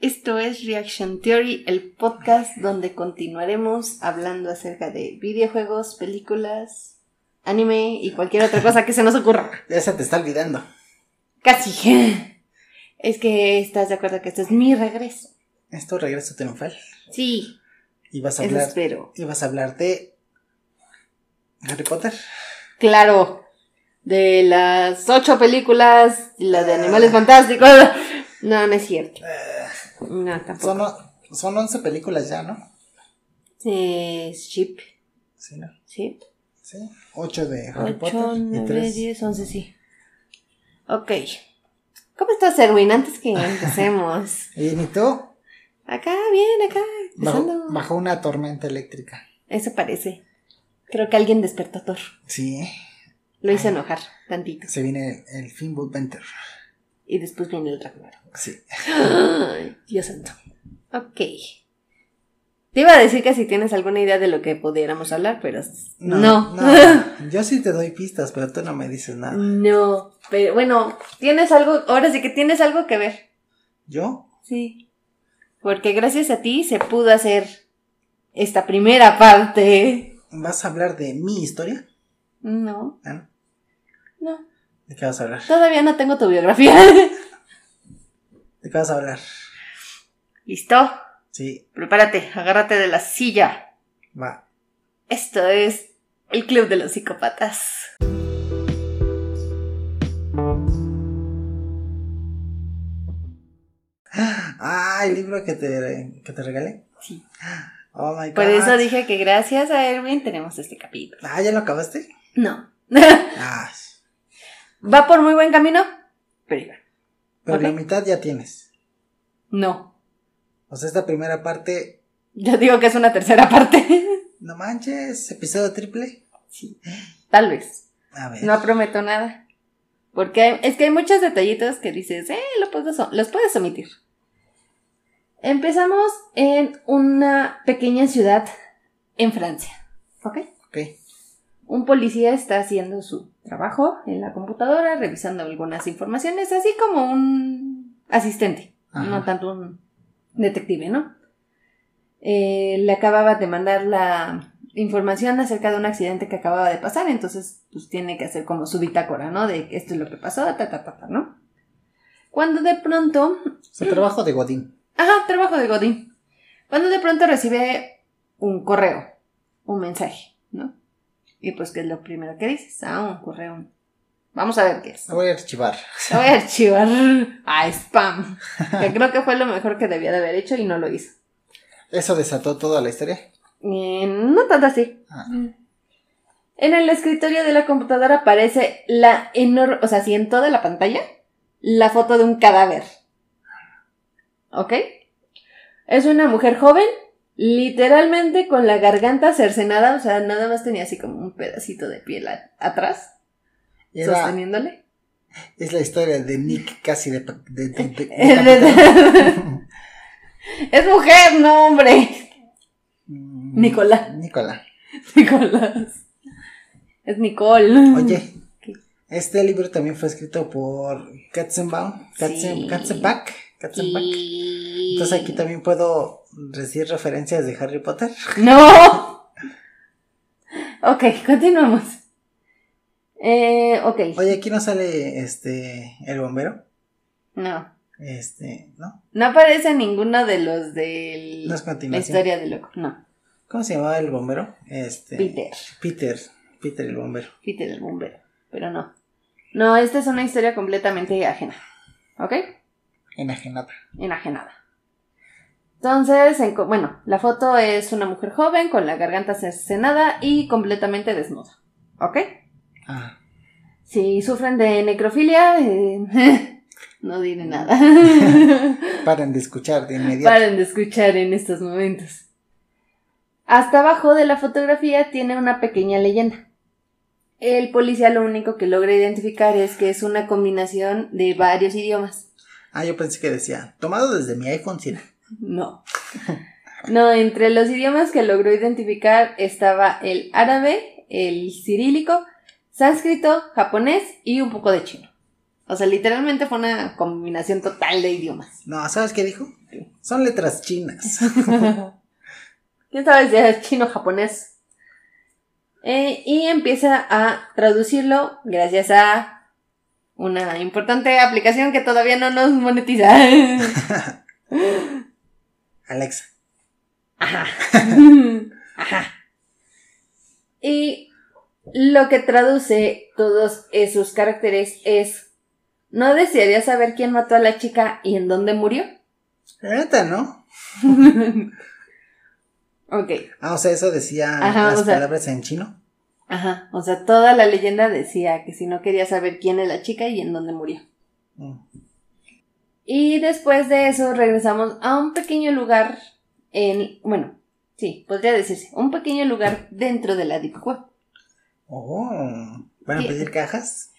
Esto es Reaction Theory, el podcast donde continuaremos hablando acerca de videojuegos, películas, anime y cualquier otra cosa que se nos ocurra. Ya se te está olvidando. Casi. Es que estás de acuerdo que esto es mi regreso. Es tu regreso triunfal. Sí, Y vas a eso hablar. espero. Y vas a hablar de. Harry Potter. Claro. De las ocho películas, y la de Animales Fantásticos. No, no es cierto. No, tampoco. Son, o- son 11 películas ya, ¿no? Es Chip. Sí, ¿no? Sí. Sí. 8 de Harry Potter. 8, y 9, 3. 10, 11, sí. Ok. ¿Cómo estás, Erwin? Antes que empecemos. ¿Y ni tú? Acá, bien, acá. Bajo, bajo una tormenta eléctrica. Eso parece. Creo que alguien despertó a Thor. Sí. Lo hizo enojar tantito. Se viene el, el Finwood Venter. Y después viene el Ragnarok. Sí. Ay, Dios santo. Ok. Te iba a decir que si tienes alguna idea de lo que pudiéramos hablar, pero no. No. no. Yo sí te doy pistas, pero tú no me dices nada. No. Pero bueno, tienes algo, ahora sí que tienes algo que ver. ¿Yo? Sí. Porque gracias a ti se pudo hacer esta primera parte. ¿Vas a hablar de mi historia? No, Ah, ¿no? ¿De qué vas a hablar? Todavía no tengo tu biografía. ¿De qué vas a hablar? ¿Listo? Sí, Prepárate, agárrate de la silla. va. Esto es el Club de los Psicópatas. Ah, el libro que te, que te regalé. Sí. Oh my god. Por eso dije que gracias a Erwin tenemos este capítulo. Ah, ¿ya lo acabaste? No. Ah, Va por muy buen camino, pero pero la mitad ya tienes. No. O sea, esta primera parte, Yo digo que es una tercera parte. no manches, episodio triple. Sí. Tal vez. A ver. No prometo nada. Porque hay- es que hay muchos detallitos que dices, eh, lo puedes, los puedes omitir. Empezamos en una pequeña ciudad en Francia. ¿Ok? Ok. Un policía está haciendo su trabajo en la computadora, revisando algunas informaciones, así como un asistente, Ajá. no tanto un detective, ¿no? Eh, le acababa de mandar la información acerca de un accidente que acababa de pasar, entonces pues tiene que hacer como su bitácora, ¿no? De esto es lo que pasó, ta, ta, ta, ta, ¿no? Cuando de pronto Su trabajo de Godín. Ajá, trabajo de Godín. Cuando de pronto recibe un correo, un mensaje, ¿no? Y pues, ¿qué es lo primero que dices? Ah, un correo. Vamos a ver qué es. Lo voy a archivar. Lo voy a archivar a spam. Que creo que fue lo mejor que debía de haber hecho y no lo hizo. ¿Eso desató toda la historia? Eh, no tanto así. Ah. En el escritorio de la computadora aparece la enorme, o sea, si en toda la pantalla, la foto de un cadáver. ¿Ok? Es una mujer joven, literalmente con la garganta cercenada, o sea, nada más tenía así como un pedacito de piel a- atrás, Era, sosteniéndole. es la historia de Nick casi de... de, de- de- es mujer, no hombre. Mm, Nicolás. Nicolás. Nicolás. Es Nicole. Oye, ¿Qué? este libro también fue escrito por Katzenbaum. Katzen, Sí. Katzenbach. Katzenbach. Y- Entonces aquí también puedo decir referencias de Harry Potter. ¡No! Ok, continuamos. Eh, ok. Oye, aquí no sale este el bombero. No. Este, ¿no? No aparece ninguno de los de la historia de loco. No. ¿Cómo se llamaba el bombero? Este. Peter. Peter. Peter el bombero. Peter el bombero. Pero no. No, esta es una historia completamente ajena. ¿Ok? Enajenada. Enajenada. Entonces, en bueno, la foto es una mujer joven con la garganta cercenada y completamente desnuda. ¿Ok? Ah, Si sufren de necrofilia, eh, no diré nada. paren de escuchar de inmediato. Paren de escuchar en estos momentos. Hasta abajo de la fotografía tiene una pequeña leyenda. El policía lo único que logra identificar es que es una combinación de varios idiomas. Ah, yo pensé que decía, tomado desde mi iPhone 7. No. No, entre los idiomas que logró identificar estaba el árabe, el cirílico, sánscrito, japonés y un poco de chino. O sea, literalmente fue una combinación total de idiomas. No, ¿sabes qué dijo? Son letras chinas. ¿Quién sabe si es chino o japonés? Eh, y empieza a traducirlo gracias a una importante aplicación que todavía no nos monetiza. Alexa. Ajá. Ajá. Y lo que traduce todos esos caracteres es ¿No desearía saber quién mató a la chica y en dónde murió? Neta, ¿no? Ok. Ah, o sea, eso decía Ajá, las sea- palabras en chino. Ajá. O sea, toda la leyenda decía que si no quería saber quién es la chica y en dónde murió. Mm. Y después de eso regresamos a un pequeño lugar en, bueno, sí, podría decirse, un pequeño lugar dentro de la Deep Web. Oh, ¿van a ¿Qué? pedir cajas?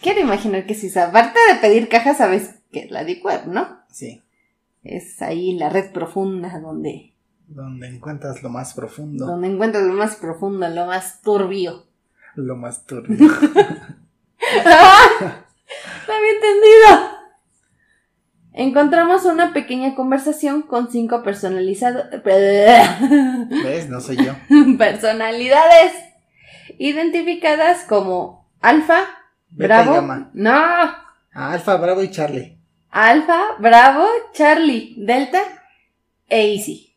Quiero imaginar que si se aparte de pedir cajas, sabes que es la Deep Web, ¿no? Sí, Es ahí la red profunda donde, donde encuentras lo más profundo, donde encuentras lo más profundo, lo más turbio. lo más turbio. ¡Ah! ¡No había entendido! Encontramos una pequeña conversación con cinco personalizados. ¿Ves? No soy yo. personalidades identificadas como Alfa, Bravo, no, Alfa, Bravo y Charlie. Alfa, Bravo, Charlie, Delta e Easy.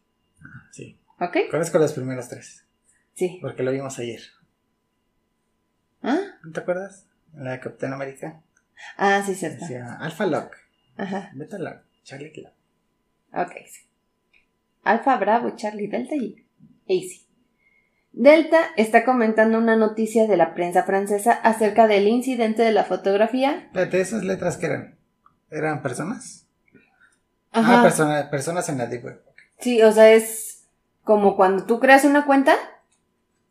¿Ok? Conozco los primeros tres, Sí. porque lo vimos ayer. ¿Ah? ¿No te acuerdas? La de Capitán América. Ah, sí, cierto. Decía Alfa Lock, Ajá. Beta Lock, Charlie Lock. Ok, sí. Alfa, Bravo, Charlie, Delta y Easy. Delta está comentando una noticia de la prensa francesa acerca del incidente de la fotografía. Espérate, ¿esas letras qué eran? ¿Eran personas? Ajá. Ah, persona- personas en la Deep Web. Sí, o sea, es como cuando tú creas una cuenta,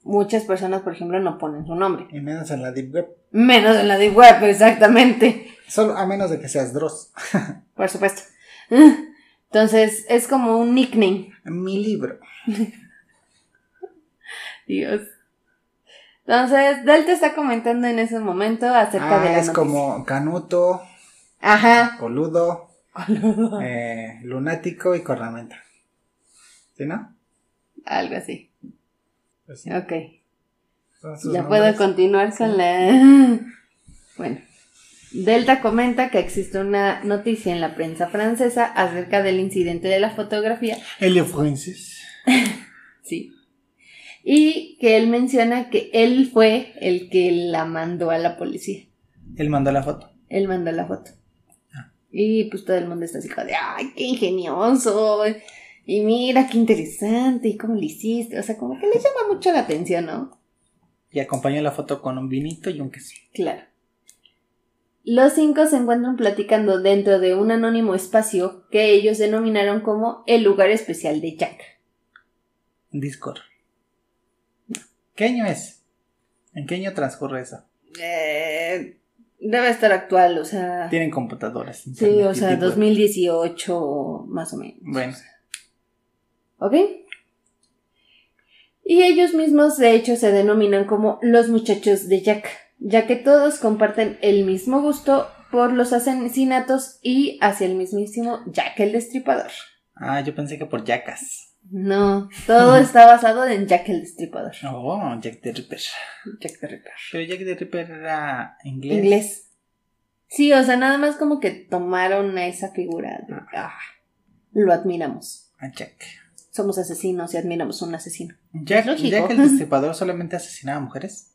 muchas personas, por ejemplo, no ponen su nombre. Y menos en la Deep Web. Menos en la deep web, exactamente. Solo a menos de que seas Dross. Por supuesto. Entonces, es como un nickname. Mi libro. Dios. Entonces, Delta está comentando en ese momento acerca de Ah, la es noticia. como Canuto, Ajá. Coludo, eh, Lunático y Cornamenta. ¿Sí, no? Algo así. Pues sí, Ok. Ya puedo continuar con la... Bueno. Delta comenta que existe una noticia en la prensa francesa acerca del incidente de la fotografía. Helio Francis. Sí. Y que él menciona que él fue el que la mandó a la policía. Él mandó la foto. Él mandó la foto. Ah. Y pues todo el mundo está así como de, ay, qué ingenioso. Y mira, qué interesante. Y cómo lo hiciste. O sea, como que le llama mucho la atención, ¿no? Y acompañó la foto con un vinito y un queso. Claro. Los cinco se encuentran platicando dentro de un anónimo espacio que ellos denominaron como el lugar especial de Jack. Discord. ¿Qué año es? ¿En qué año transcurre eso? Eh, debe estar actual, o sea. Tienen computadoras. Sí, o sea, Deep Web. 2018 más o menos. Bueno, ¿Ok? Y ellos mismos, de hecho, se denominan como los muchachos de Jack, ya que todos comparten el mismo gusto por los asesinatos y hacia el mismísimo Jack el Destripador. ah, yo pensé que por Jackas. No, todo está basado en Jack el Destripador. Oh, Jack the Ripper. Jack the Ripper. Pero Jack the Ripper era inglés. Inglés. Sí, o sea, nada más como que tomaron a esa figura. de, ah, lo admiramos. A Jack. Somos asesinos y admiramos a un asesino. Jack. Jack el Destripador solamente asesinaba a mujeres.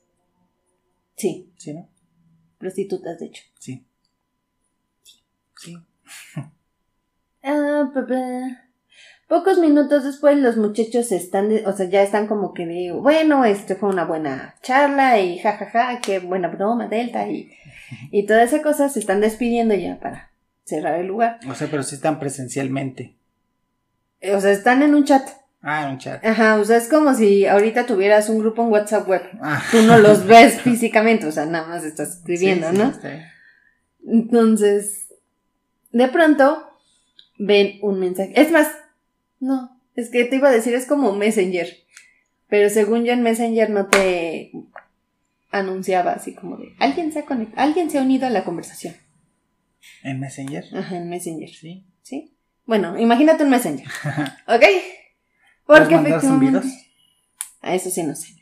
Sí, ¿Sí, no? prostitutas, de hecho. Sí. Sí. Ah. Pocos minutos después los muchachos están, de- o sea, ya están como que de, bueno, este fue una buena charla y jajaja, qué buena broma, Delta y, y toda esa cosa, se están despidiendo ya para cerrar el lugar. O sea, pero sí están presencialmente. Eh, O sea, están en un chat. Ah, en un chat. Ajá, o sea, es como si ahorita tuvieras un grupo en WhatsApp web. Ah. Tú no los ves físicamente, o sea, nada más estás escribiendo, Sí, sí, ¿no? bien. Entonces, de pronto ven un mensaje. Es más, no, es que te iba a decir, es como Messenger. Pero según yo en Messenger no te anunciaba así como de, alguien se ha conectado, alguien se ha unido a la conversación. ¿En Messenger? Ajá, en Messenger. Sí. ¿Sí? Bueno, imagínate un Messenger. ¿Ok? ¿Puedes Porque efectivamente. A eso sí no sé.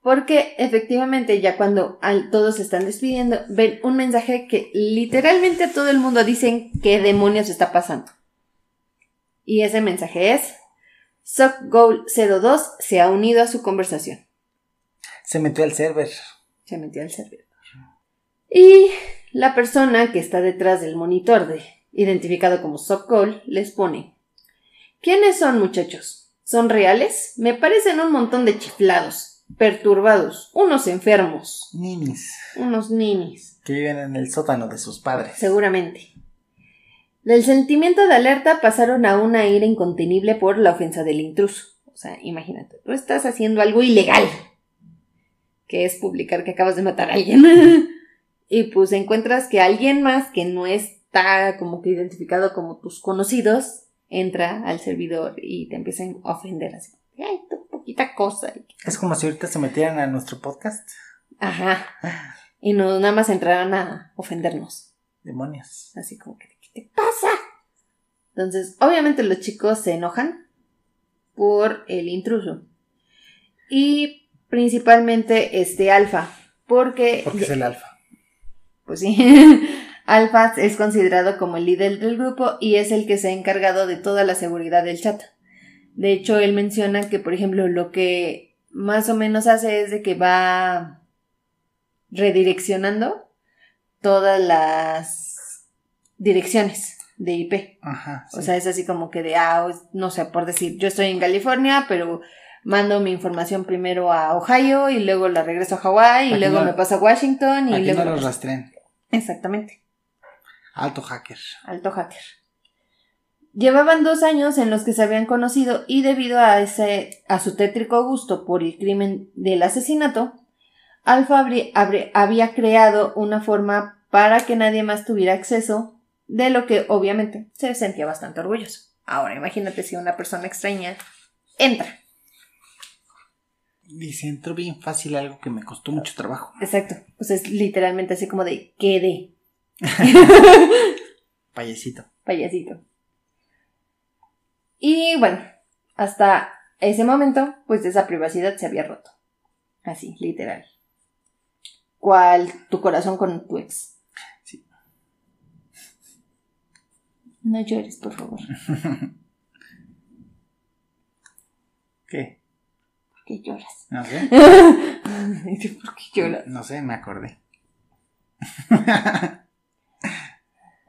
Porque efectivamente ya cuando al- todos se están despidiendo, ven un mensaje que literalmente a todo el mundo dicen qué demonios está pasando. Y ese mensaje es, SockGoal02 se ha unido a su conversación. Se metió al server. Se metió al servidor. Y la persona que está detrás del monitor de identificado como SockGoal les pone, ¿quiénes son muchachos? ¿Son reales? Me parecen un montón de chiflados, perturbados, unos enfermos, Ninis. unos ninis, Que viven en el sótano de sus padres. seguramente. Del sentimiento de alerta pasaron a una ira incontenible por la ofensa del intruso. O sea, imagínate, tú estás haciendo algo ilegal, que es publicar que acabas de matar a alguien. y pues encuentras que alguien más que no está como que identificado como tus conocidos entra al servidor y te empiezan a ofender así. Ay, tu poquita cosa. Es como si ahorita se metieran a nuestro podcast. Ajá. Y no nada más entraran a ofendernos. Demonios. Así como que, ¿qué te pasa? Entonces, obviamente los chicos se enojan por el intruso. Y principalmente este alfa. Porque, Porque es el alfa. pues sí, alfa es considerado como el líder del grupo y es el que se ha encargado de toda la seguridad del chat. De hecho, él menciona que, por ejemplo, lo que más o menos hace es de que va redireccionando todas las direcciones de IP. Ajá. O sea, es así como que de, ah, no sé, por decir, yo estoy en California, pero mando mi información primero a Ohio y luego la regreso a Hawái y luego no- me paso a Washington y luego... no los rastrean. Exactamente, Alto hacker. alto hacker. Llevaban dos años en los que se habían conocido y debido a ese, a su tétrico gusto por el crimen del asesinato, habrí- había creado una forma para que nadie más tuviera acceso, de lo que obviamente se sentía bastante orgulloso. Ahora imagínate si una persona extraña entra. Dice, entró bien fácil algo que me costó mucho trabajo. Exacto. Pues es literalmente así como de quede, Payasito. payasito. Y bueno, hasta ese momento, pues esa privacidad se había roto. Así, literal. ¿Cuál tu corazón con tu ex? Sí. No llores, por favor. ¿Qué? ¿Por qué lloras? No sé. ¿Por qué lloras? No sé, me acordé.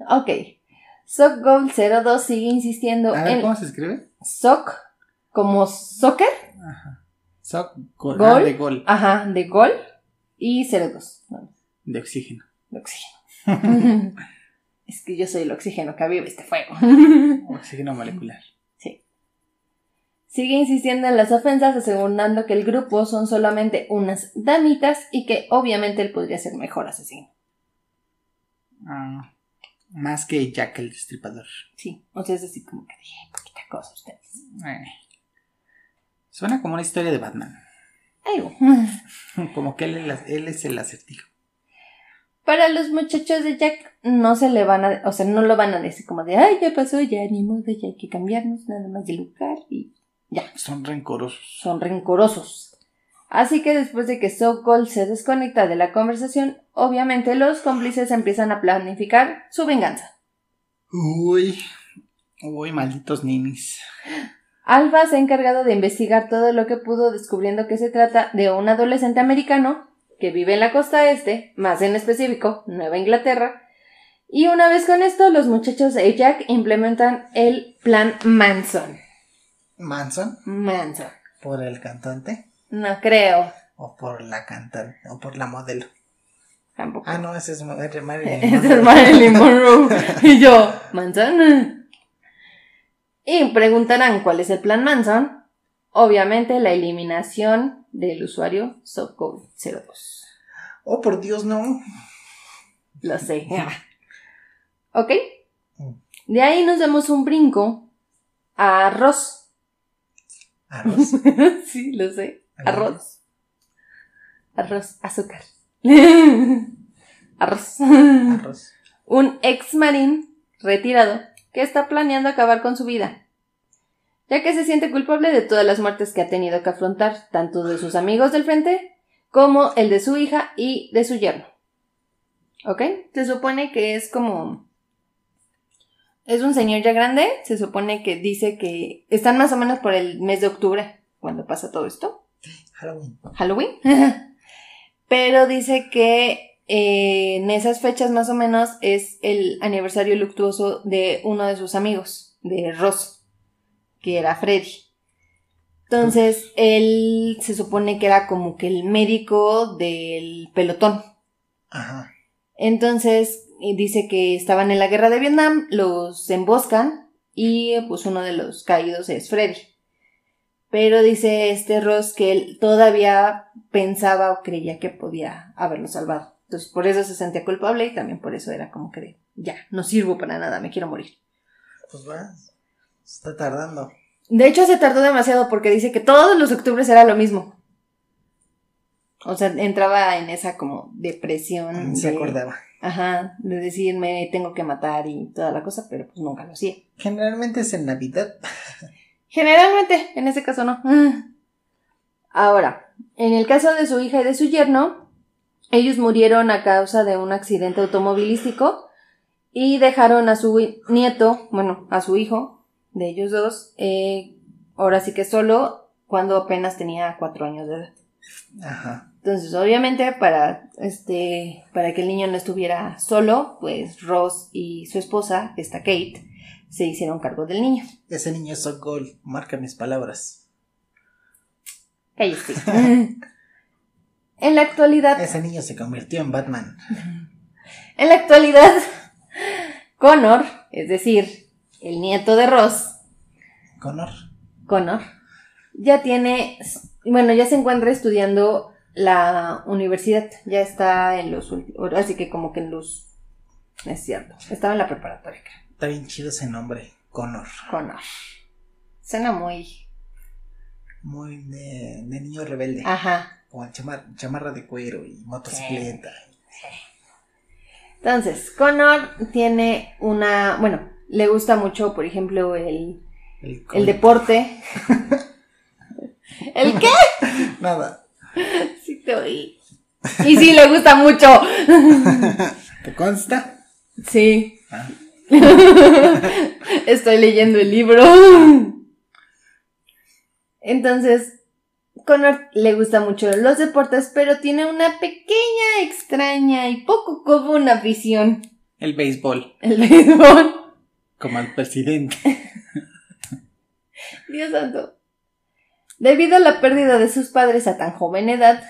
Ok. SockGold02 sigue insistiendo A ver, en ¿cómo se escribe? Sock como soccer, Ajá. Soc, gol. Gol. Ah, de gol. ajá, de gol y 02. No, De oxígeno. de oxígeno. es que yo soy el oxígeno que aviva este fuego. Oxígeno molecular. sí. Sigue insistiendo en las ofensas, asegurando que el grupo son solamente unas damitas y que obviamente él podría ser mejor asesino. Ah, más que Jack el Destripador. Sí, o sea, es así como que dije, poquita cosa ustedes. Eh. Suena como una historia de Batman. Algo. Como que él, es- él es el acertijo. Para los muchachos de Jack no se le van a, o sea, no lo van a decir como de, ay, ya pasó, ya ni modo, ya hay que cambiarnos nada más de lugar y ya, Son rencorosos. son rencorosos. Así que después de que Sokol se desconecta de la conversación, obviamente los cómplices empiezan a planificar su venganza. Uy. Uy, malditos ninis. Alba se ha encargado de investigar todo lo que pudo, descubriendo que se trata de un adolescente americano que vive en la costa este, más en específico, Nueva Inglaterra. Y una vez con esto, los muchachos de Jack implementan el plan Manson. Manson. Manson. ¿Por el cantante? No creo. ¿O por la cantante? ¿O por la modelo? Tampoco. Ah, no, ese es Marilyn Marilyn Ese es Monroe. Marilyn Monroe. Y yo, ¿Manson? Y preguntarán cuál es el plan Manson. Obviamente la eliminación del usuario SoftCode02. Oh, por Dios, no. Lo sé. ¿Ok? De ahí nos damos un brinco a arroz. Arroz. sí, lo sé. Arroz. Arroz. Azúcar. Arroz. Arroz. un ex marín retirado que está planeando acabar con su vida, ya que se siente culpable de todas las muertes que ha tenido que afrontar, tanto de sus amigos del frente como el de su hija y de su yerno. ¿Ok? Se supone que es como... Es un señor ya grande, se supone que dice que están más o menos por el mes de octubre, cuando pasa todo esto. Halloween. Halloween. Pero dice que eh, en esas fechas más o menos es el aniversario luctuoso de uno de sus amigos, de Ross, que era Freddy. Entonces, él se supone que era como que el médico del pelotón. Ajá. Entonces, y dice que estaban en la guerra de Vietnam, los emboscan y pues uno de los caídos es Freddy. Pero dice este Ross que él todavía pensaba o creía que podía haberlo salvado. Entonces, por eso se sentía culpable y también por eso era como que ya, no sirvo para nada, me quiero morir. Pues va. Está tardando. De hecho, se tardó demasiado porque dice que todos los octubres era lo mismo. O sea, entraba en esa como depresión. Se de- acordaba. Ajá, de decirme tengo que matar y toda la cosa, pero pues nunca lo hacía. Generalmente es en Navidad. Generalmente, en ese caso no. Ahora, en el caso de su hija y de su yerno, ellos murieron a causa de un accidente automovilístico y dejaron a su nieto, bueno, a su hijo, de ellos dos, eh, ahora sí que solo cuando apenas tenía cuatro años de edad. Ajá. Entonces, obviamente, para este, para que el niño no estuviera solo, pues Ross y su esposa, esta Kate, se hicieron cargo del niño. Ese niño es so. Marca mis palabras. Cállate. en la actualidad, Ese niño se convirtió en Batman. en la actualidad, Connor, es decir, el nieto de Ross, Connor. Connor, ya tiene, bueno, ya se encuentra estudiando la universidad, ya está en los últimos, así que como que en los, es cierto, estaba en la preparatoria, creo. Está bien chido ese nombre. Connor. Connor. Suena muy, Muy de, de niño rebelde. ajá. Con chamar- chamarra de cuero y motocicleta. Entonces, Connor tiene una, bueno, le gusta mucho, por ejemplo, el, El, el deporte. ¿El qué? Nada. Sí te oí. Y sí, le gusta mucho. ¿Te consta? Sí. Ah. Estoy leyendo el libro. Entonces, Connor le gusta mucho los deportes, pero tiene una pequeña, extraña y poco común afición. El béisbol. El béisbol. Como al presidente. Dios santo. Debido a la pérdida de sus padres a tan joven edad,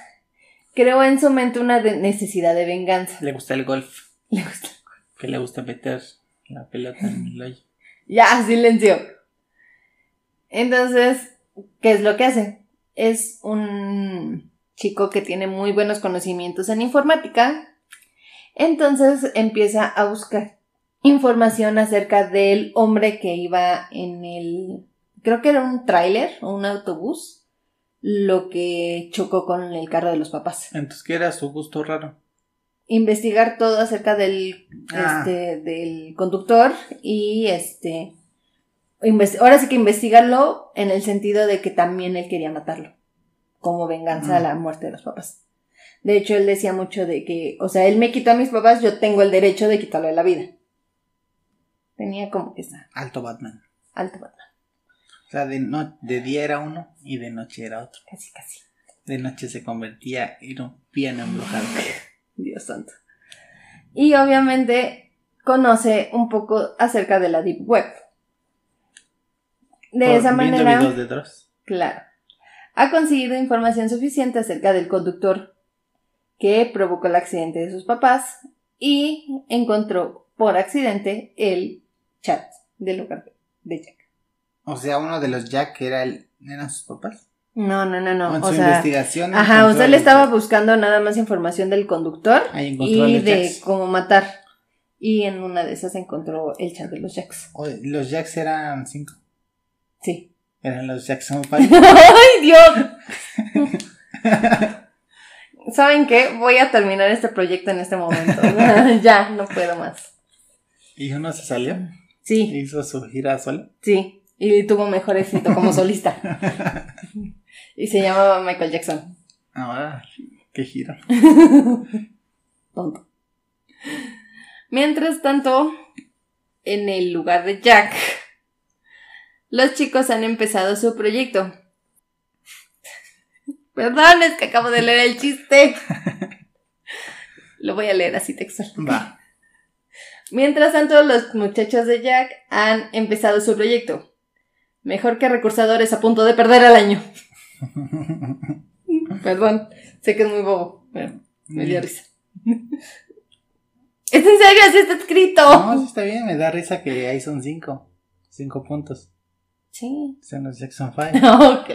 creó en su mente una necesidad de venganza. Le gusta el golf. Le gusta. Que le gusta meter la pelota en el hoyo. Ya, silencio. Entonces, ¿qué es lo que hace? Es un chico que tiene muy buenos conocimientos en informática. Entonces empieza a buscar información acerca del hombre que iba en el, creo que era un tráiler o un autobús, lo que chocó con el carro de los papás. Entonces, ¿qué era su gusto raro? Investigar todo acerca del, Ah. este, del conductor y este, ahora sí que investigarlo en el sentido de que también él quería matarlo, como venganza a la muerte de los papás. De hecho, él decía mucho de que, o sea, él me quitó a mis papás, yo tengo el derecho de quitarle la vida. Tenía como que esa Alto Batman. alta Batman, O sea, de, no, de día era uno y de noche era otro. casi casi. De noche se convertía en un piano embrujado. Dios santo. Y obviamente conoce un poco acerca de la Deep Web. De Por- esa viendo manera, videos de Dross. claro, ha conseguido información suficiente acerca del conductor que provocó el accidente de sus papás y encontró por accidente el chat del lugar de Jack. O sea, uno de los Jack era el. ¿Eran sus papás? No, no, no, no. en O su sea, investigación. ajá, encontró usted a le estaba buscando nada más información del conductor Ahí y de cómo matar. Y en una de esas encontró el chat de los Jacks. Los Jacks eran cinco. Sí. Eran los Jackson Five. ¡Ay, Dios! ¿Saben qué? Voy a terminar este proyecto en este momento. ya, no puedo más. y uno se salió. Sí, Hizo su gira sola. sí. Y tuvo mejor éxito como solista. Y se llamaba Michael Jackson. Ah, qué gira. Tonto. Mientras tanto, en el lugar de Jack, los chicos han empezado su proyecto. Perdón, es que acabo de leer el chiste. Lo voy a leer así textual. Va. Mientras tanto, los muchachos de Jack han empezado su proyecto. Mejor que recursadores a punto de perder al año. Perdón, sé que es muy bobo, pero me dio risa. ¿Es en serio? Así está escrito. No, sí está bien, me da risa que ahí son cinco. Cinco puntos. Sí. Son los Jackson 5. Ok.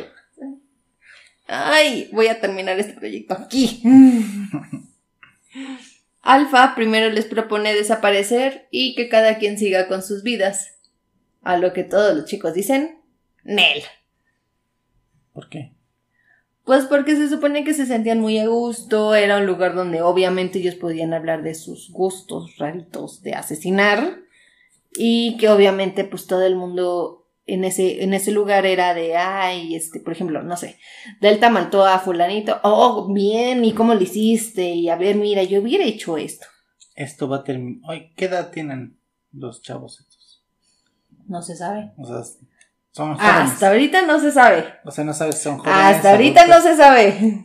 Ay, voy a terminar este proyecto aquí. Alfa primero les propone desaparecer y que cada quien siga con sus vidas. A lo que todos los chicos dicen, Nel. ¿Por qué? Pues porque se supone que se sentían muy a gusto, era un lugar donde obviamente ellos podían hablar de sus gustos raritos de asesinar y que obviamente pues todo el mundo en ese, en ese lugar era de, ay, este, por ejemplo, no sé, Delta mató a fulanito, oh, bien, ¿y cómo lo hiciste? Y a ver, mira, yo hubiera hecho esto. Esto va a terminar. ¿qué edad tienen los chavos estos? No se sabe. O sea, son jóvenes. Hasta ahorita no se sabe. O sea, no sabes si son jóvenes. Hasta ahorita no se sabe.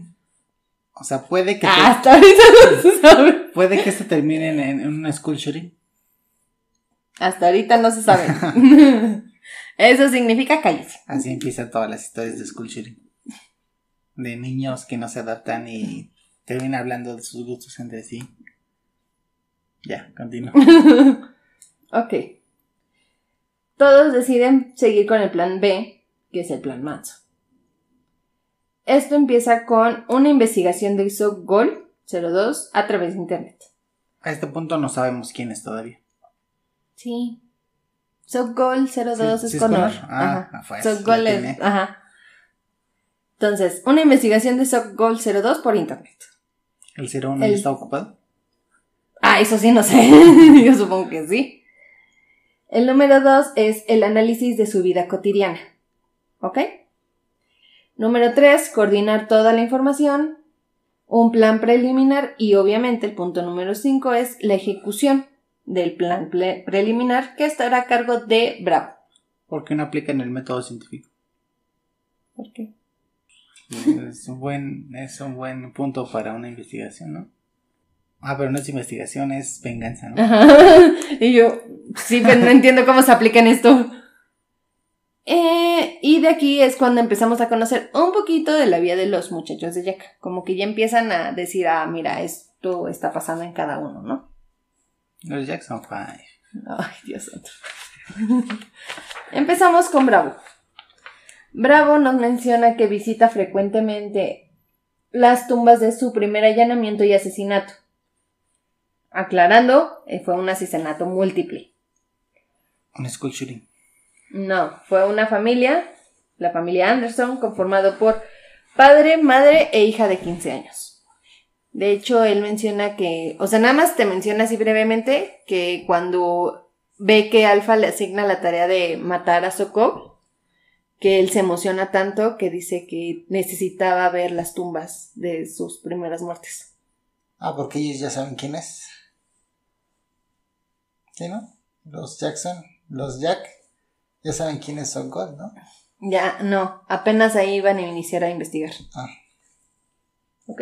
O sea, puede que, te- Hasta ahorita no se sabe. puede que esto termine en, en un school shooting. Hasta ahorita no se sabe. Eso significa cállese. Así empiezan todas las historias de school shooting. De niños que no se adaptan y terminan hablando de sus gustos entre sí. Ya, continúa. ok. Todos deciden seguir con el plan B, que es el plan Manso. Esto empieza con una investigación de Gol 02 a través de internet. A este punto no sabemos quién es todavía. Sí. Gol 02 Sí, es sí Connor. Connor. Ah, Ajá. pues, es-. Ajá. Entonces, una investigación de Gol 02 por internet. ¿El 01 El- ya está ocupado? Ah, eso sí, no sé. Yo supongo que sí. El número dos es el análisis de su vida cotidiana. ¿Ok? Número tres, coordinar toda la información. Un plan preliminar y obviamente el punto número cinco es la ejecución del plan preliminar que estará a cargo de Bravo. ¿Por qué no aplican el método científico? ¿Por qué? Es un buen, es un buen punto para una investigación, ¿no? Ah, pero no es investigación, es venganza, ¿no? Ajá. Y yo, sí, pero no entiendo cómo se aplica en esto. Eh, y de aquí es cuando empezamos a conocer un poquito de la vida de los muchachos de Jack. Como que ya empiezan a decir, ah, mira, esto está pasando en cada uno, ¿no? Los Jackson 5. Ay, Dios santo. Empezamos con Bravo. Bravo nos menciona que visita frecuentemente las tumbas de su primer allanamiento y asesinato. Aclarando, eh, fue un asesinato múltiple. Un school shooting. No, fue una familia, la familia Anderson, conformado por padre, madre e hija de 15 años. De hecho, él menciona que, o sea, nada más te menciona así brevemente que cuando ve que Alfa le asigna la tarea de matar a Sokov, que él se emociona tanto que dice que necesitaba ver las tumbas de sus primeras muertes. Ah, porque ellos ya saben quién es. ¿Sí, no? Los Jackson, los Jack, ya saben quiénes son God, ¿no? Ya, no, apenas ahí iban a iniciar a investigar. Ah. ¿Ok?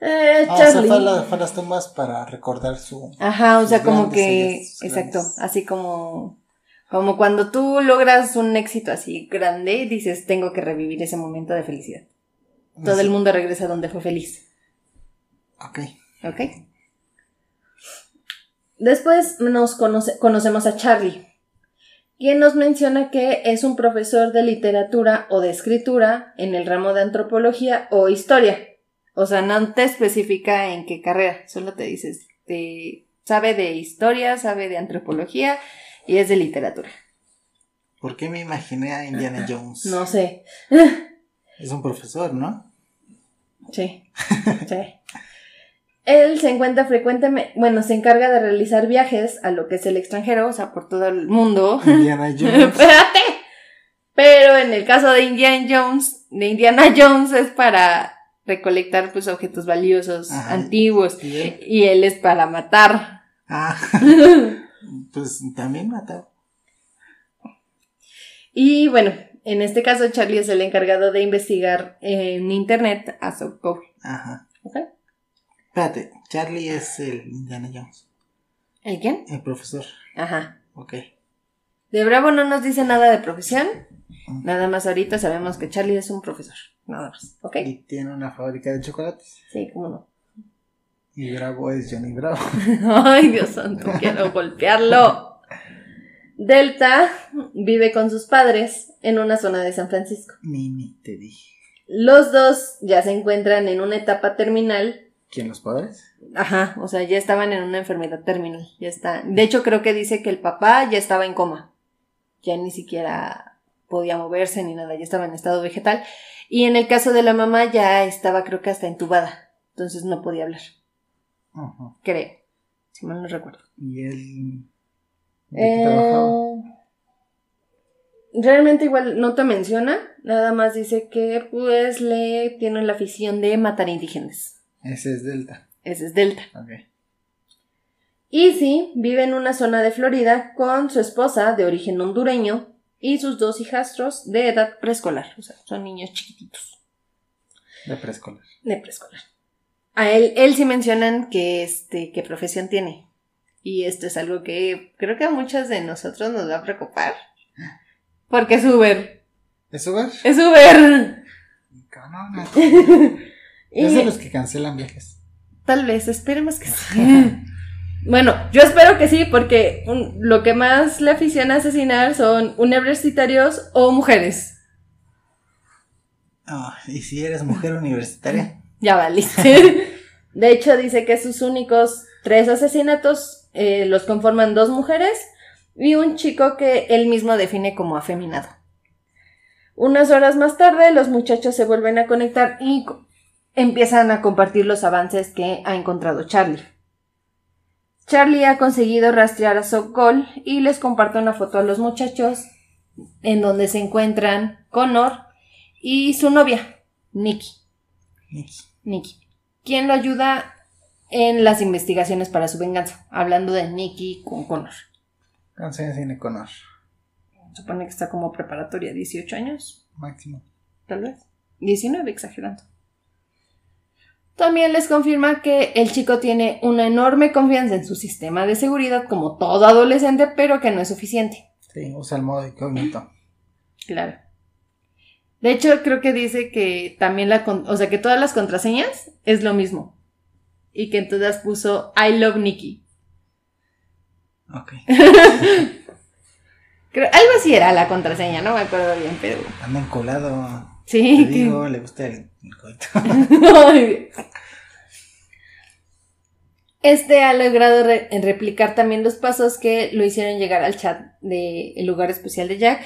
Eh, Ah, o sea, Charlie. fue la- las tumbas para recordar su... Ajá, o sea, como que, exacto, así como, como cuando tú logras un éxito así grande, dices, tengo que revivir ese momento de felicidad. Todo el mundo regresa donde fue feliz, Ok. ¿ok? Después nos conoce- conocemos a Charlie, quien nos menciona que es un profesor de literatura o de escritura en el ramo de antropología o historia. O sea, no te especifica en qué carrera, solo te dices, de- sabe de historia, sabe de antropología y es de literatura. ¿Por qué me imaginé a Indiana Jones? No sé. Es un profesor, ¿no? Sí. sí. Él se encuentra frecuentemente, bueno, se encarga de realizar viajes a lo que es el extranjero, o sea, por todo el mundo. Indiana Jones. Espérate. Pero en el caso de Indiana Jones, de Indiana Jones es para recolectar pues objetos valiosos, Ajá. antiguos, ¿Y él? y él es para matar. Ah, pues también mata. Y bueno, en este caso Charlie es el encargado de investigar en internet a Sokovia. Ajá. ¿Ok? Espérate, Charlie es el Indiana Jones. ¿El quién? El profesor. Ajá. Ok. De Bravo no nos dice nada de profesión. Nada más ahorita sabemos que Charlie es un profesor. Nada más. ¿Ok? Y tiene una fábrica de chocolates. Sí, cómo no. Y Bravo es Johnny Bravo. Ay, Dios santo, quiero golpearlo. Delta vive con sus padres en una zona de San Francisco. Mimi, te dije. Los dos ya se encuentran en una etapa terminal. ¿Quién los padres? Ajá, o sea, ya estaban en una enfermedad terminal. Ya está. De hecho, creo que dice que el papá ya estaba en coma. Ya ni siquiera podía moverse ni nada, ya estaba en estado vegetal. Y en el caso de la mamá ya estaba, creo que hasta entubada. Entonces no podía hablar. Ajá. Creo. Si mal no recuerdo. ¿Y él? ¿De qué trabajaba? Eh, realmente igual no te menciona, nada más dice que pues le tiene la afición de matar indígenas. Ese es Delta. Ese es Delta. Ok. Easy vive en una zona de Florida con su esposa de origen hondureño y sus dos hijastros de edad preescolar, o sea, son niños chiquititos De preescolar. de preescolar. A él, él sí mencionan que este, qué profesión tiene. Y esto es algo que creo que a muchos de nosotros nos va a preocupar. Porque es Uber. ¿Es Uber? Es Uber. Es de los que cancelan viajes. tal vez, esperemos que sí. bueno, yo espero que sí, porque un- lo que más le aficiona a asesinar son universitarios o mujeres. Ah, ¿Y si eres mujer universitaria? Ya valiste. De hecho, dice que sus únicos tres asesinatos eh, los conforman dos mujeres y un chico que él mismo define como afeminado. Unas horas más tarde, los muchachos se vuelven a conectar y empiezan a compartir los avances que ha encontrado Charlie. Charlie ha conseguido rastrear a Sokol y les comparte una foto a los muchachos en donde se encuentran Connor y su novia, Nikki. Nikki. Nikki, quien lo ayuda en las investigaciones para su venganza, hablando de Nikki con Connor. ¿Cuántos años tiene Connor? Supone que está como preparatoria, 18 años, Máximo. tal vez. 19, exagerando. También les confirma que el chico tiene una enorme confianza en su sistema de seguridad, como todo adolescente, pero que no es suficiente. Sí, usa el modo incógnito. Claro. De hecho, creo que dice que también la, o sea, que todas las contraseñas es lo mismo. Y que en todas puso I love Nikki. Ok. Creo, algo así era la contraseña, no me acuerdo bien, pero. Anda enculado. Sí, Te que- digo, le gusta el, el coito. Este ha logrado re- replicar también los pasos que lo hicieron llegar al chat del lugar especial de Jack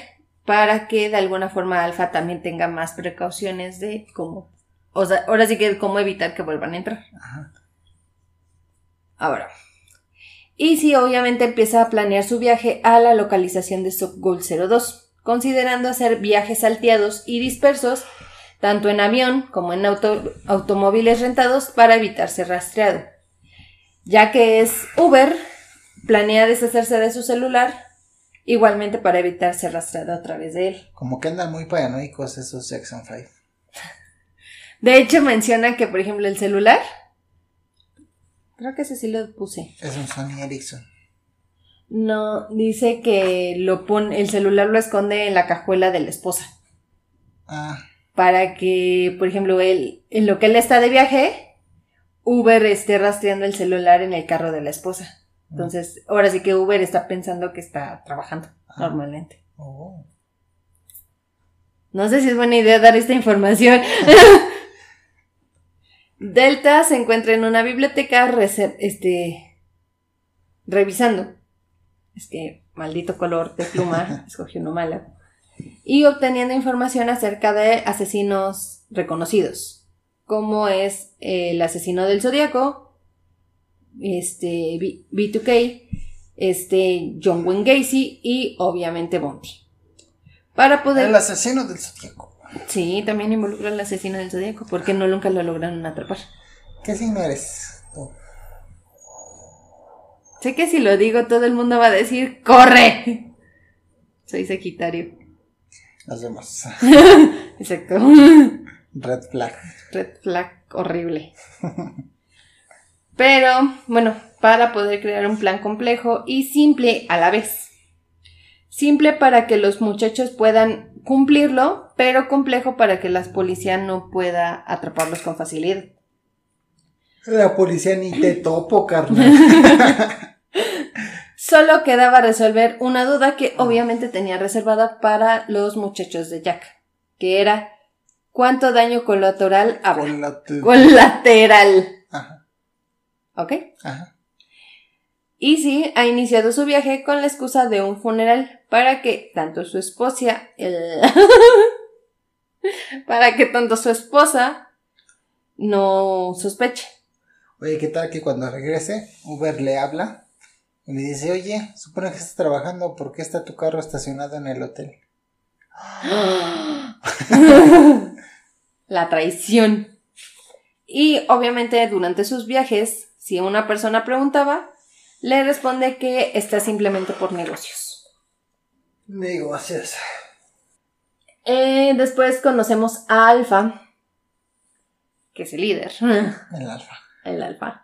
para que de alguna forma Alpha también tenga más precauciones de cómo, o sea, ahora sí que cómo evitar que vuelvan a entrar. Ajá. Ahora. Y si obviamente empieza a planear su viaje a la localización de Gold 02, considerando hacer viajes salteados y dispersos, tanto en avión como en auto- automóviles rentados para evitar ser rastreado. Ya que es Uber, planea deshacerse de su celular, igualmente para evitar ser rastreado a través de él. Como que andan muy paranoicos esos Jackson 5. De hecho, menciona que, por ejemplo, el celular, creo que ese sí lo puse. Es un Sony Ericsson. No, dice que lo pone, el celular lo esconde en la cajuela de la esposa. Ah, Para que, por ejemplo, él, en lo que él está de viaje, Uber esté rastreando el celular en el carro de la esposa. Entonces, ahora sí que Uber está pensando que está trabajando Ah. normalmente. oh. No sé si es buena idea dar esta información. Delta se encuentra en una biblioteca este, revisando. Es que maldito color de pluma, escogió uno malo. Y obteniendo información acerca de asesinos reconocidos, como es el asesino del zodiaco, este, B- B2K, este, John Wayne Gacy y obviamente Bondi. Para poder... El asesino del zodiaco. Sí, también involucra al asesino del zodiaco, porque no nunca lo lograron atrapar. ¿Qué signo eres? Sé que si lo digo todo el mundo va a decir ¡Corre! Soy Sagitario. Nos vemos. Exacto. Red flag. Red flag horrible. Pero, bueno, para poder crear un plan complejo y simple a la vez. Simple para que los muchachos puedan cumplirlo, pero complejo para que la policía no pueda atraparlos con facilidad. La policía ni te topo, carnal. Solo quedaba resolver una duda que obviamente tenía reservada para los muchachos de Jack, que era ¿cuánto daño colateral habrá? Con la tu- Colateral. Ajá, ¿Ok? ajá. Easy ha iniciado su viaje con la excusa de un funeral para que tanto su esposa el- para que tanto su esposa no sospeche. Oye, ¿qué tal que cuando regrese, Uber le habla y le dice, oye, supone que estás trabajando, ¿por qué está tu carro estacionado en el hotel? La traición. Y obviamente durante sus viajes, si una persona preguntaba, le responde que está simplemente por negocios. Negocios. Eh, después conocemos a Alfa, que es el líder. El alfa. el alfa.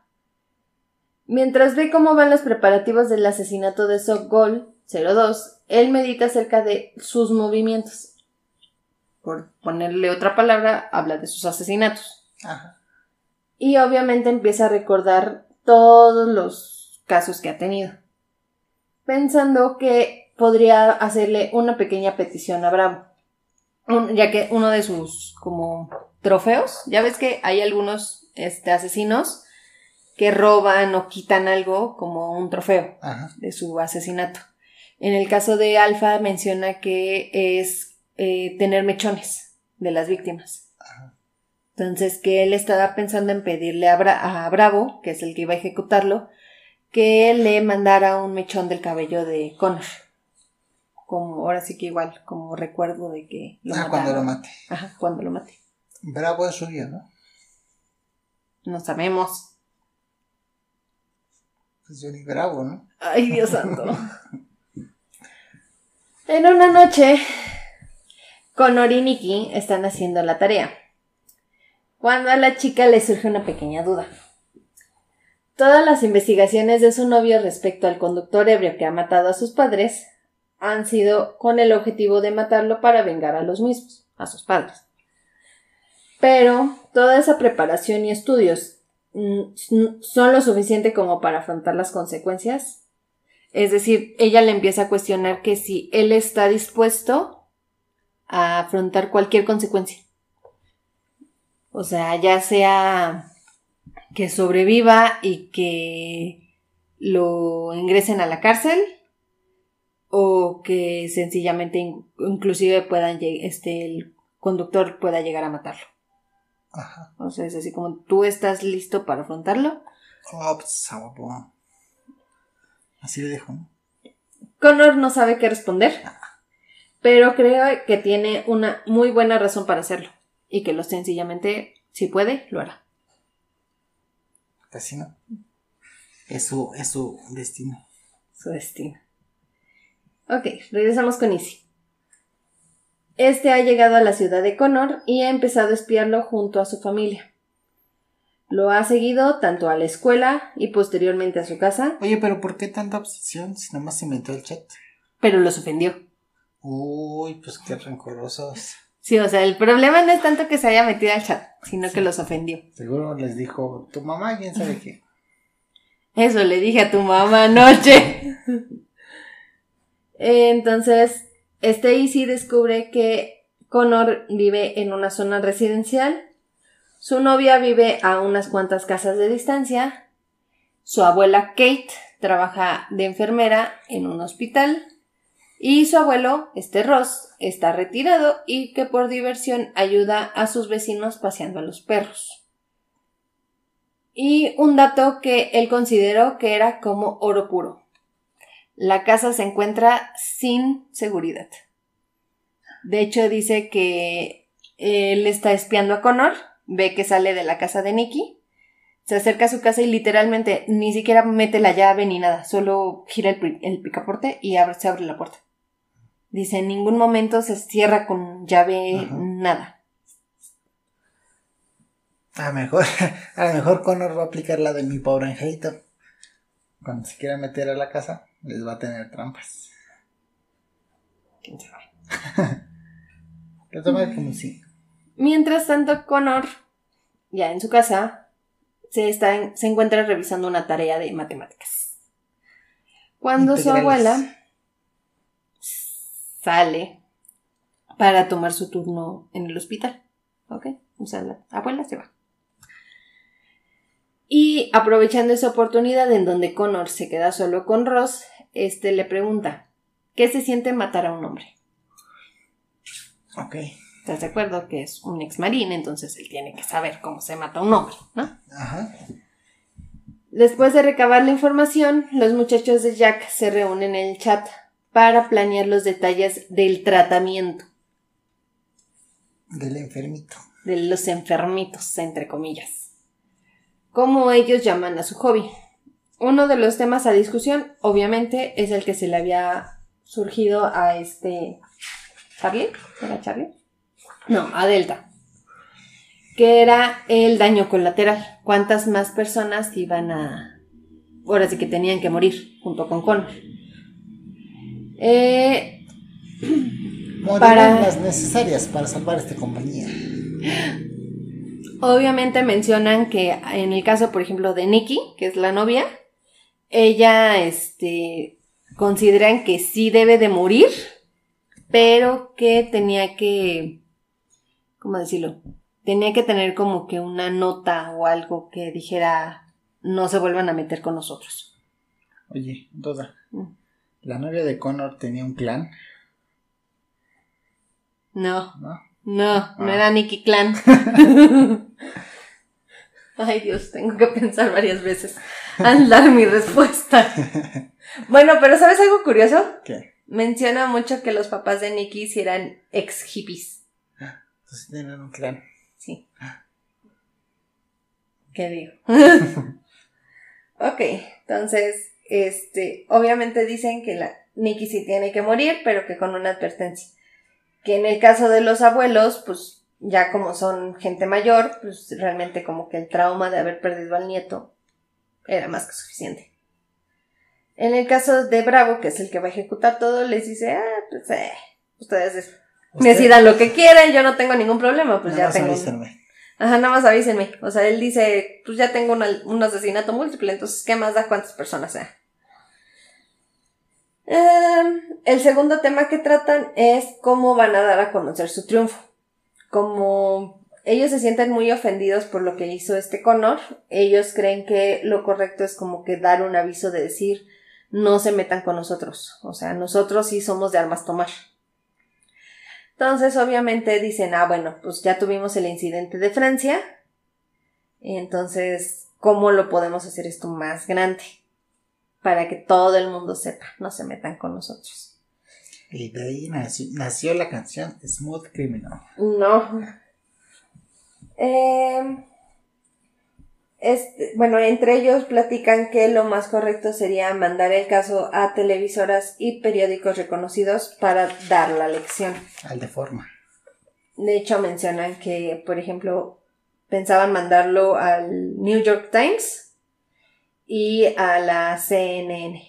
Mientras ve cómo van los preparativos del asesinato de Sokgol 02, él medita acerca de sus movimientos. Por ponerle otra palabra, habla de sus asesinatos. Ajá. Y obviamente empieza a recordar todos los casos que ha tenido. Pensando que podría hacerle una pequeña petición a Bravo. Un- ya que uno de sus como trofeos, ya ves que hay algunos este, asesinos que roban o quitan algo como un trofeo Ajá. de su asesinato. En el caso de Alfa menciona que es eh, tener mechones de las víctimas. Entonces que él estaba pensando en pedirle a, Bra- a Bravo, que es el que iba a ejecutarlo, que le mandara un mechón del cabello de Connor. Como, ahora sí que igual, como recuerdo de que lo Ah, mataron. cuando lo mate. Ajá, cuando lo mate. Bravo es rubio, ¿no? No sabemos. Pues Johnny Bravo, ¿no? Ay, Dios santo. en una noche, Connor y Nikki están haciendo la tarea. Cuando a la chica le surge una pequeña duda. Todas las investigaciones de su novio respecto al conductor ebrio que ha matado a sus padres han sido con el objetivo de matarlo para vengar a los mismos, a sus padres. Pero toda esa preparación y estudios son lo suficiente como para afrontar las consecuencias. Es decir, ella le empieza a cuestionar que si él está dispuesto a afrontar cualquier consecuencia. O sea, ya sea que sobreviva y que lo ingresen a la cárcel o que sencillamente in- inclusive puedan este el conductor pueda llegar a matarlo. Ajá. O sea, es así como tú estás listo para afrontarlo. Oh, pues, ah. Así le dejo, ¿no? Connor no sabe qué responder, pero creo que tiene una muy buena razón para hacerlo y que lo sencillamente, si puede, lo hará. Casi no. Es su, es su destino. Su destino. Ok, regresamos con Izzy. Este ha llegado a la ciudad de Connor y ha empezado a espiarlo junto a su familia. Lo ha seguido tanto a la escuela y posteriormente a su casa, Oye, pero ¿por qué tanta obsesión si nomás se inventó el chat? pero los ofendió. Uy, pues qué rencorosos. Sí, o sea, el problema no es tanto que se haya metido al chat, sino que los ofendió. Seguro les dijo, tu mamá, quién sabe qué. Eso le dije a tu mamá anoche. Entonces, este Easy descubre que Connor vive en una zona residencial. Su novia vive a unas cuantas casas de distancia. Su abuela Kate trabaja de enfermera en un hospital. Y su abuelo, este Ross, está retirado y que por diversión ayuda a sus vecinos paseando a los perros. Y un dato que él consideró que era como oro puro. La casa se encuentra sin seguridad. De hecho, dice que él está espiando a Connor, ve que sale de la casa de Nicky, se acerca a su casa y literalmente ni siquiera mete la llave ni nada, solo gira el, picaporte y abre, se abre la puerta. Dice, en ningún momento se cierra con llave, nada. A lo mejor, a lo mejor Connor va a aplicar la de mi pobre angelito. Cuando se quiera meter a la casa, les va a tener trampas. ¿Quién sabe? como. Mientras tanto, Connor, ya en su casa, se, está se encuentra revisando una tarea de matemáticas. Cuando su abuela sale para tomar su turno en el hospital. ¿Ok? O sea, la abuela se va. Y aprovechando esa oportunidad en donde Connor se queda solo con Ross, este le pregunta, ¿qué se siente matar a un hombre? Ok. ¿Estás de acuerdo que es un ex marine, entonces él tiene que saber cómo se mata a un hombre, ¿no? Ajá. Después de recabar la información, los muchachos de Jack se reúnen en el chat para planear los detalles del tratamiento. Del enfermito. De los enfermitos, entre comillas. Como ellos llaman a su hobby. Uno de los temas a discusión, obviamente, es el que se le había surgido a este Charlie. ¿Era Charlie? No, a Delta. Que era el daño colateral. ¿Cuántas más personas iban a. Ahora sí que tenían que morir junto con Connor? Eh, para las necesarias para salvar esta compañía. Obviamente mencionan que en el caso, por ejemplo, de Nikki, que es la novia, ella, este, consideran que sí debe de morir, pero que tenía que, ¿cómo decirlo? Tenía que tener como que una nota o algo que dijera, no se vuelvan a meter con nosotros. Oye, duda. Mm. ¿La novia de Connor tenía un clan? No. ¿No? No, no ah. era Nicky Clan. Ay Dios, tengo que pensar varias veces al dar mi respuesta. Bueno, pero ¿sabes algo curioso? ¿Qué? Menciona mucho que los papás de Nicky sí eran ex hippies. Entonces tenían un clan. Sí. ¿Qué digo? ok, entonces este, obviamente dicen que la Nikki sí tiene que morir, pero que con una advertencia. Que en el caso de los abuelos, pues ya como son gente mayor, pues realmente como que el trauma de haber perdido al nieto era más que suficiente. En el caso de Bravo, que es el que va a ejecutar todo, les dice, ah, pues eh, ustedes decidan lo que quieran, yo no tengo ningún problema, pues ya tengo. Ajá, nada más avísenme. O sea, él dice, pues ya tengo un asesinato múltiple, entonces, ¿qué más da cuántas personas sean? Em, el segundo tema que tratan es cómo van a dar a conocer su triunfo. Como ellos se sienten muy ofendidos por lo que hizo este Connor, ellos creen que lo correcto es como que dar un aviso de decir no se metan con nosotros. O sea, nosotros sí somos de armas tomar. Entonces, obviamente dicen, ah, bueno, pues ya tuvimos el incidente de Francia. Entonces, ¿cómo lo podemos hacer esto más grande? Para que todo el mundo sepa, no se metan con nosotros. Y de ahí nació, la canción Smooth Criminal. No. Em, este, bueno, entre ellos platican que lo más correcto sería mandar el caso a televisoras y periódicos reconocidos para dar la lección. Al de forma. De hecho, mencionan que, por ejemplo, pensaban mandarlo al New York Times y a la CNN.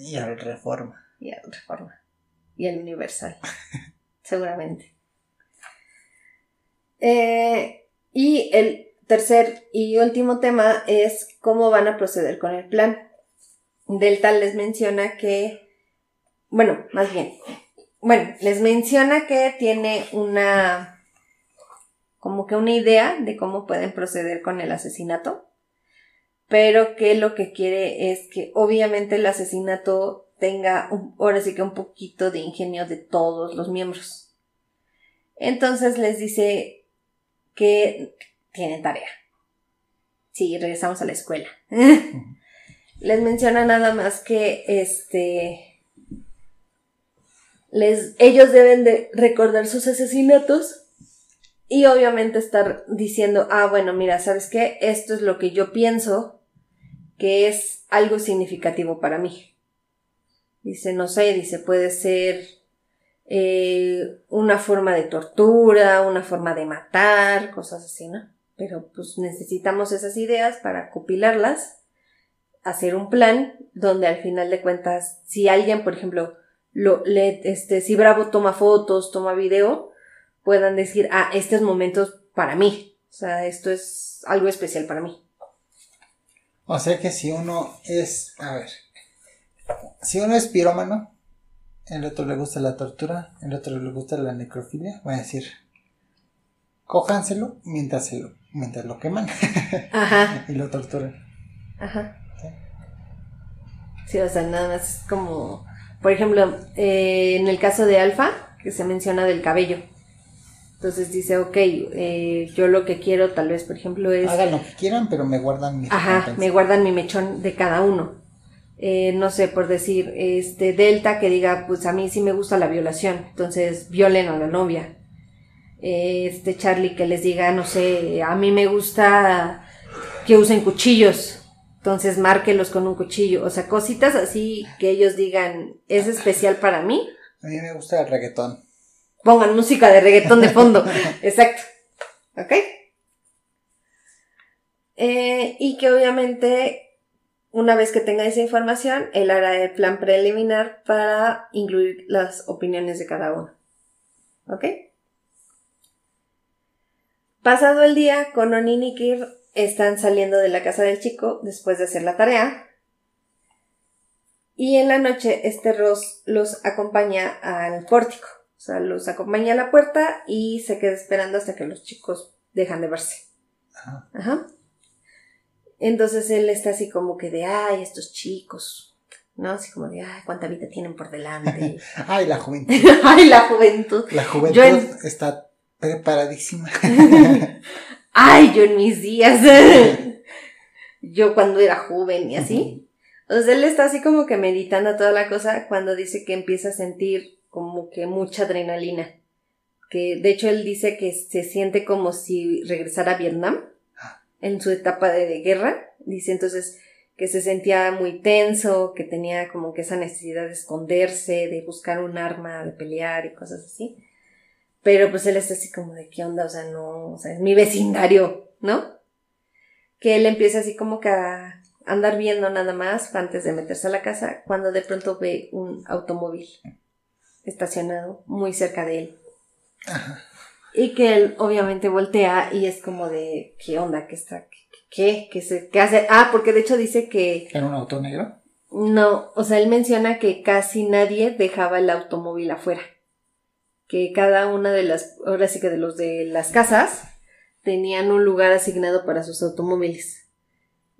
Y al, Reforma. Y al Reforma. Y al Universal. seguramente. Eh, y el tercer y último tema es cómo van a proceder con el plan. Delta les menciona que, bueno, más bien, bueno, les menciona que tiene una, como que una idea de cómo pueden proceder con el asesinato pero que lo que quiere es que obviamente el asesinato tenga ahora sí que un poquito de ingenio de todos los miembros. Entonces les dice que tienen tarea. Sí, regresamos a la escuela. Les menciona nada más que este. Les, ellos deben de recordar sus asesinatos y obviamente estar diciendo, ah, bueno, mira, ¿sabes qué? Esto es lo que yo pienso que es algo significativo para mí. Dice, no sé, dice, puede ser eh, una forma de tortura, una forma de matar, cosas así, ¿no? Pero pues necesitamos esas ideas para copilarlas, hacer un plan donde al final de cuentas, si alguien, por ejemplo, lo, le, este, si Bravo toma fotos, toma video, puedan decir, ah, estos momentos para mí. O sea, esto es algo especial para mí. O sea que si uno es, a ver, si uno es pirómano, el otro le gusta la tortura, el otro le gusta la necrofilia, voy a decir, cójanselo mientras, se lo, mientras lo queman Ajá. y lo torturan. Ajá. Sí, o sea, nada más como, por ejemplo, eh, en el caso de Alfa, que se menciona del cabello. Entonces dice, ok, eh, yo lo que quiero tal vez, por ejemplo, es... Hagan lo que quieran, pero me guardan mi Ajá, me guardan mi mechón de cada uno. Eh, no sé, por decir, este Delta que diga, pues a mí sí me gusta la violación, entonces violen a la novia. Eh, este Charlie que les diga, no sé, a mí me gusta que usen cuchillos, entonces márquelos con un cuchillo. O sea, cositas así que ellos digan, es especial para mí. A mí me gusta el reggaetón. Pongan música de reggaetón de fondo. Exacto. ¿Ok? Eh, y que obviamente, una vez que tenga esa información, él hará el plan preliminar para incluir las opiniones de cada uno. ¿Ok? Pasado el día, Conan y Nikir están saliendo de la casa del chico después de hacer la tarea. Y en la noche, este Ross los acompaña al pórtico. O sea, los acompaña a la puerta y se queda esperando hasta que los chicos dejan de verse. Ajá. Ajá. Entonces él está así como que de, ay, estos chicos, ¿no? Así como de, ay, cuánta vida tienen por delante. Ay, la juventud. ay, la juventud. La juventud Yo en- está preparadísima. Ay, yo en mis días. yo cuando era joven y así. Entonces él está así como que meditando toda la cosa cuando dice que empieza a sentir como que mucha adrenalina. Que de hecho él dice que se siente como si regresara a Vietnam en su etapa de, guerra. Dice entonces que se sentía muy tenso, que tenía como que esa necesidad de esconderse, de buscar un arma, de pelear y cosas así. Pero pues él está así como de qué onda, o sea, no, o sea, es mi vecindario, ¿no? Que él empieza así como que a andar viendo nada más antes de meterse a la casa, cuando de pronto ve un automóvil estacionado muy cerca de él. Y que él obviamente voltea y es como de qué onda, qué está, qué, qué, se, qué hace. Ah, porque de hecho dice que ¿Era un auto negro? no, o sea, él menciona que casi nadie dejaba el automóvil afuera. Que cada una de las, ahora sí que de los de las casas, tenían un lugar asignado para sus automóviles.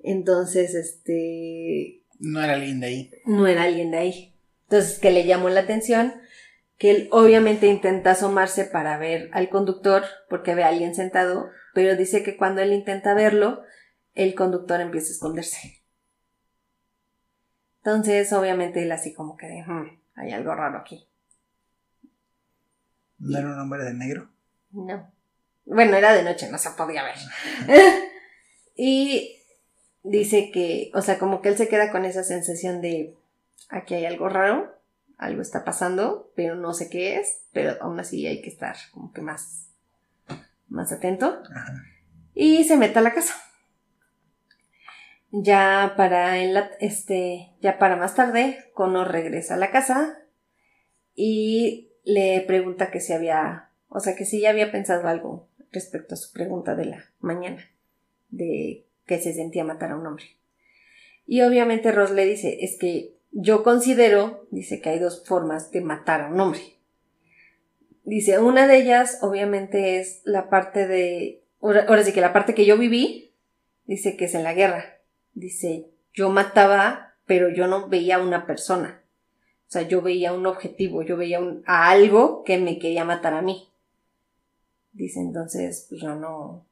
Entonces, este, No era alguien de ahí. no era alguien de ahí. Entonces, que le llamó la atención, que él obviamente intenta asomarse para ver al conductor, porque ve a alguien sentado, pero dice que cuando él intenta verlo, el conductor empieza a esconderse. Entonces, obviamente, él así como que de, "Hmm, hay algo raro aquí. ¿No era un hombre de negro? No. Bueno, era de noche, no se podía ver. y dice que, o sea, como que él se queda con esa sensación de, aquí hay algo raro, algo está pasando, pero no sé qué es, pero aún así hay que estar como que más, más atento. Ajá. Y se mete a la casa. Ya para en la, este, ya para más tarde, Connor regresa a la casa y le pregunta que si había, o sea, que si ya había pensado algo respecto a su pregunta de la mañana, de que se sentía matar a un hombre. Y obviamente Ross le dice, es que yo considero, dice que hay dos formas de matar a un hombre. Dice, una de ellas obviamente es la parte de, ahora, sí que la parte que yo viví, dice que es en la guerra. Dice, yo mataba, pero yo no veía a una persona. O sea, yo veía un objetivo, yo veía un, a algo que me quería matar a mí. Dice, entonces, pues yo no,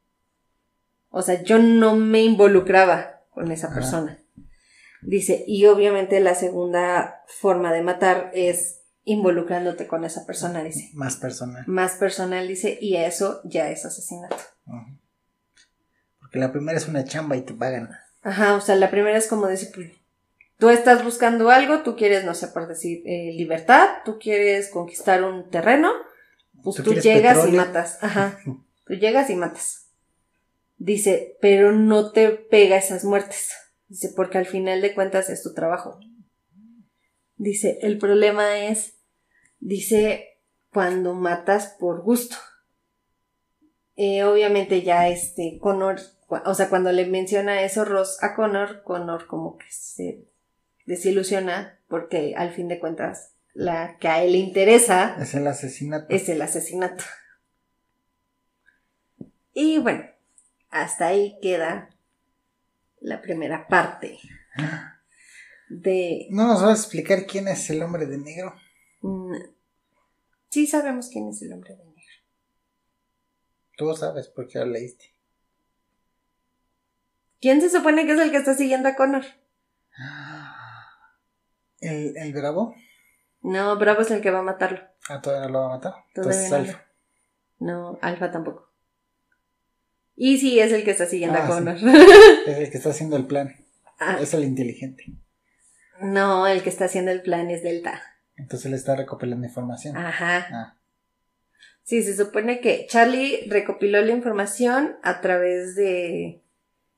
O sea, yo no me involucraba con esa persona. Dice, y obviamente la segunda forma de matar es involucrándote con esa persona, dice. Más personal. Más personal, dice, y eso ya es asesinato. Porque la primera es una chamba y te pagan. Ajá, o sea, la primera es como decir, pues, tú estás buscando algo, tú quieres, no sé, por decir, eh, libertad, tú quieres conquistar un terreno, pues tú, llegas y matas. Ajá, tú llegas y matas. Dice, pero no te pega esas muertes. Dice, porque al final de cuentas es tu trabajo. Dice, el problema es, dice, cuando matas por gusto. Eh, obviamente ya este, Connor, o sea, cuando le menciona eso Ross a Connor, Connor como que se desilusiona porque al fin de cuentas la que a él le interesa es el asesinato. Es el asesinato. Y bueno, hasta ahí queda la primera parte de... ¿No nos vas a explicar quién es el hombre de negro? Mm, sí sabemos quién es el hombre de negro. Tú sabes porque lo leíste. ¿Quién se supone que es el que está siguiendo a Connor? ¿El, el Bravo? No, Bravo es el que va a matarlo. Ah, todavía no lo va a matar. Entonces Alfa. No, Alfa tampoco. Y sí, es el que está siguiendo a ah, Connor. Es el que está haciendo el plan. Ah. Es el inteligente. No, el que está haciendo el plan es Delta. Entonces le está recopilando información. Ajá. Ah. Sí, se supone que Charlie recopiló la información a través de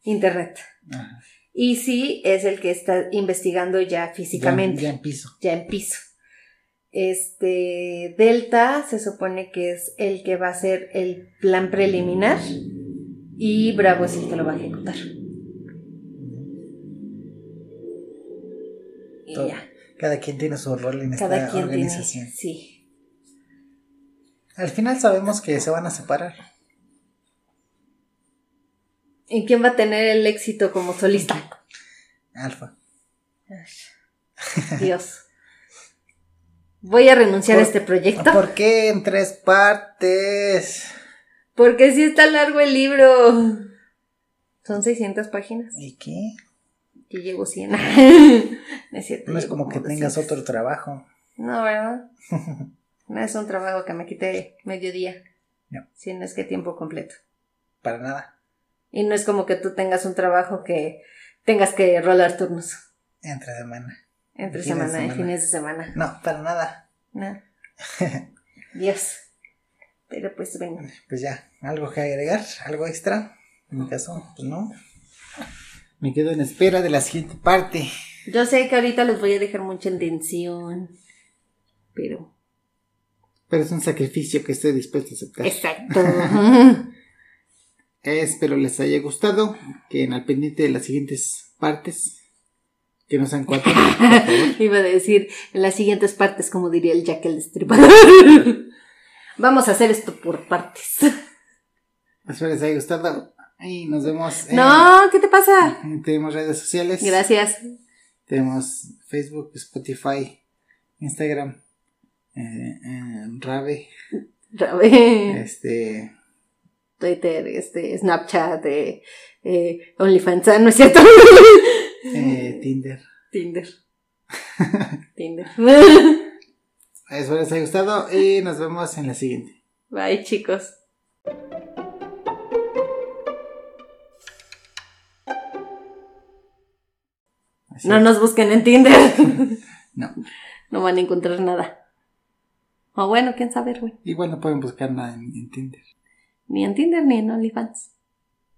internet. Ajá. Y sí, es el que está investigando ya físicamente. Ya, en piso. Ya en piso. Este Delta se supone que es el que va a hacer el plan preliminar y Bravo es el que lo va a ejecutar. Y ya. Cada quien tiene su rol en Cada esta organización. sí. Al final sabemos que se van a separar. ¿Y quién va a tener el éxito como solista? Alfa. Dios. Voy a renunciar a este proyecto. ¿Por qué en tres partes? Porque sí está largo el libro. Son 600 páginas. ¿Y qué? Que llevo 100. no es cierto. No es como que tengas otro trabajo. No, ¿verdad? no es un trabajo que me quite mediodía. No. Si no es que tiempo completo. Para nada. Y no es como que tú tengas un trabajo que tengas que rolar turnos. Entre semana. Entre semana, en fines de semana. No, para nada. No. Dios. Pero pues venga. Pues ya, ¿algo que agregar? ¿Algo extra? En mi caso, pues no. Me quedo en espera de la siguiente parte. Yo sé que ahorita les voy a dejar mucha intención, pero... Pero es un sacrificio que estoy dispuesto a aceptar. Exacto. Espero les haya gustado, que en al pendiente de las siguientes partes, que no sean cuatro. Iba a decir en las siguientes partes, como diría el Jack el Destripador. Vamos a hacer esto por partes. Espero les haya gustado. Y nos vemos. no, ¿qué te pasa? Tenemos redes sociales. Gracias. Tenemos Facebook, Spotify, Instagram, eh, eh, Rave. Rave. Este. Twitter, este, Snapchat, eh, eh OnlyFans, ¿no es cierto? eh, Tinder. Tinder. Tinder. Espero les haya gustado y nos vemos en la siguiente. Bye, chicos. No nos busquen en Tinder. no. No van a encontrar nada. O bueno, quién sabe, güey. Igual no pueden buscar nada en, Tinder. Ni en Tinder ni en OnlyFans.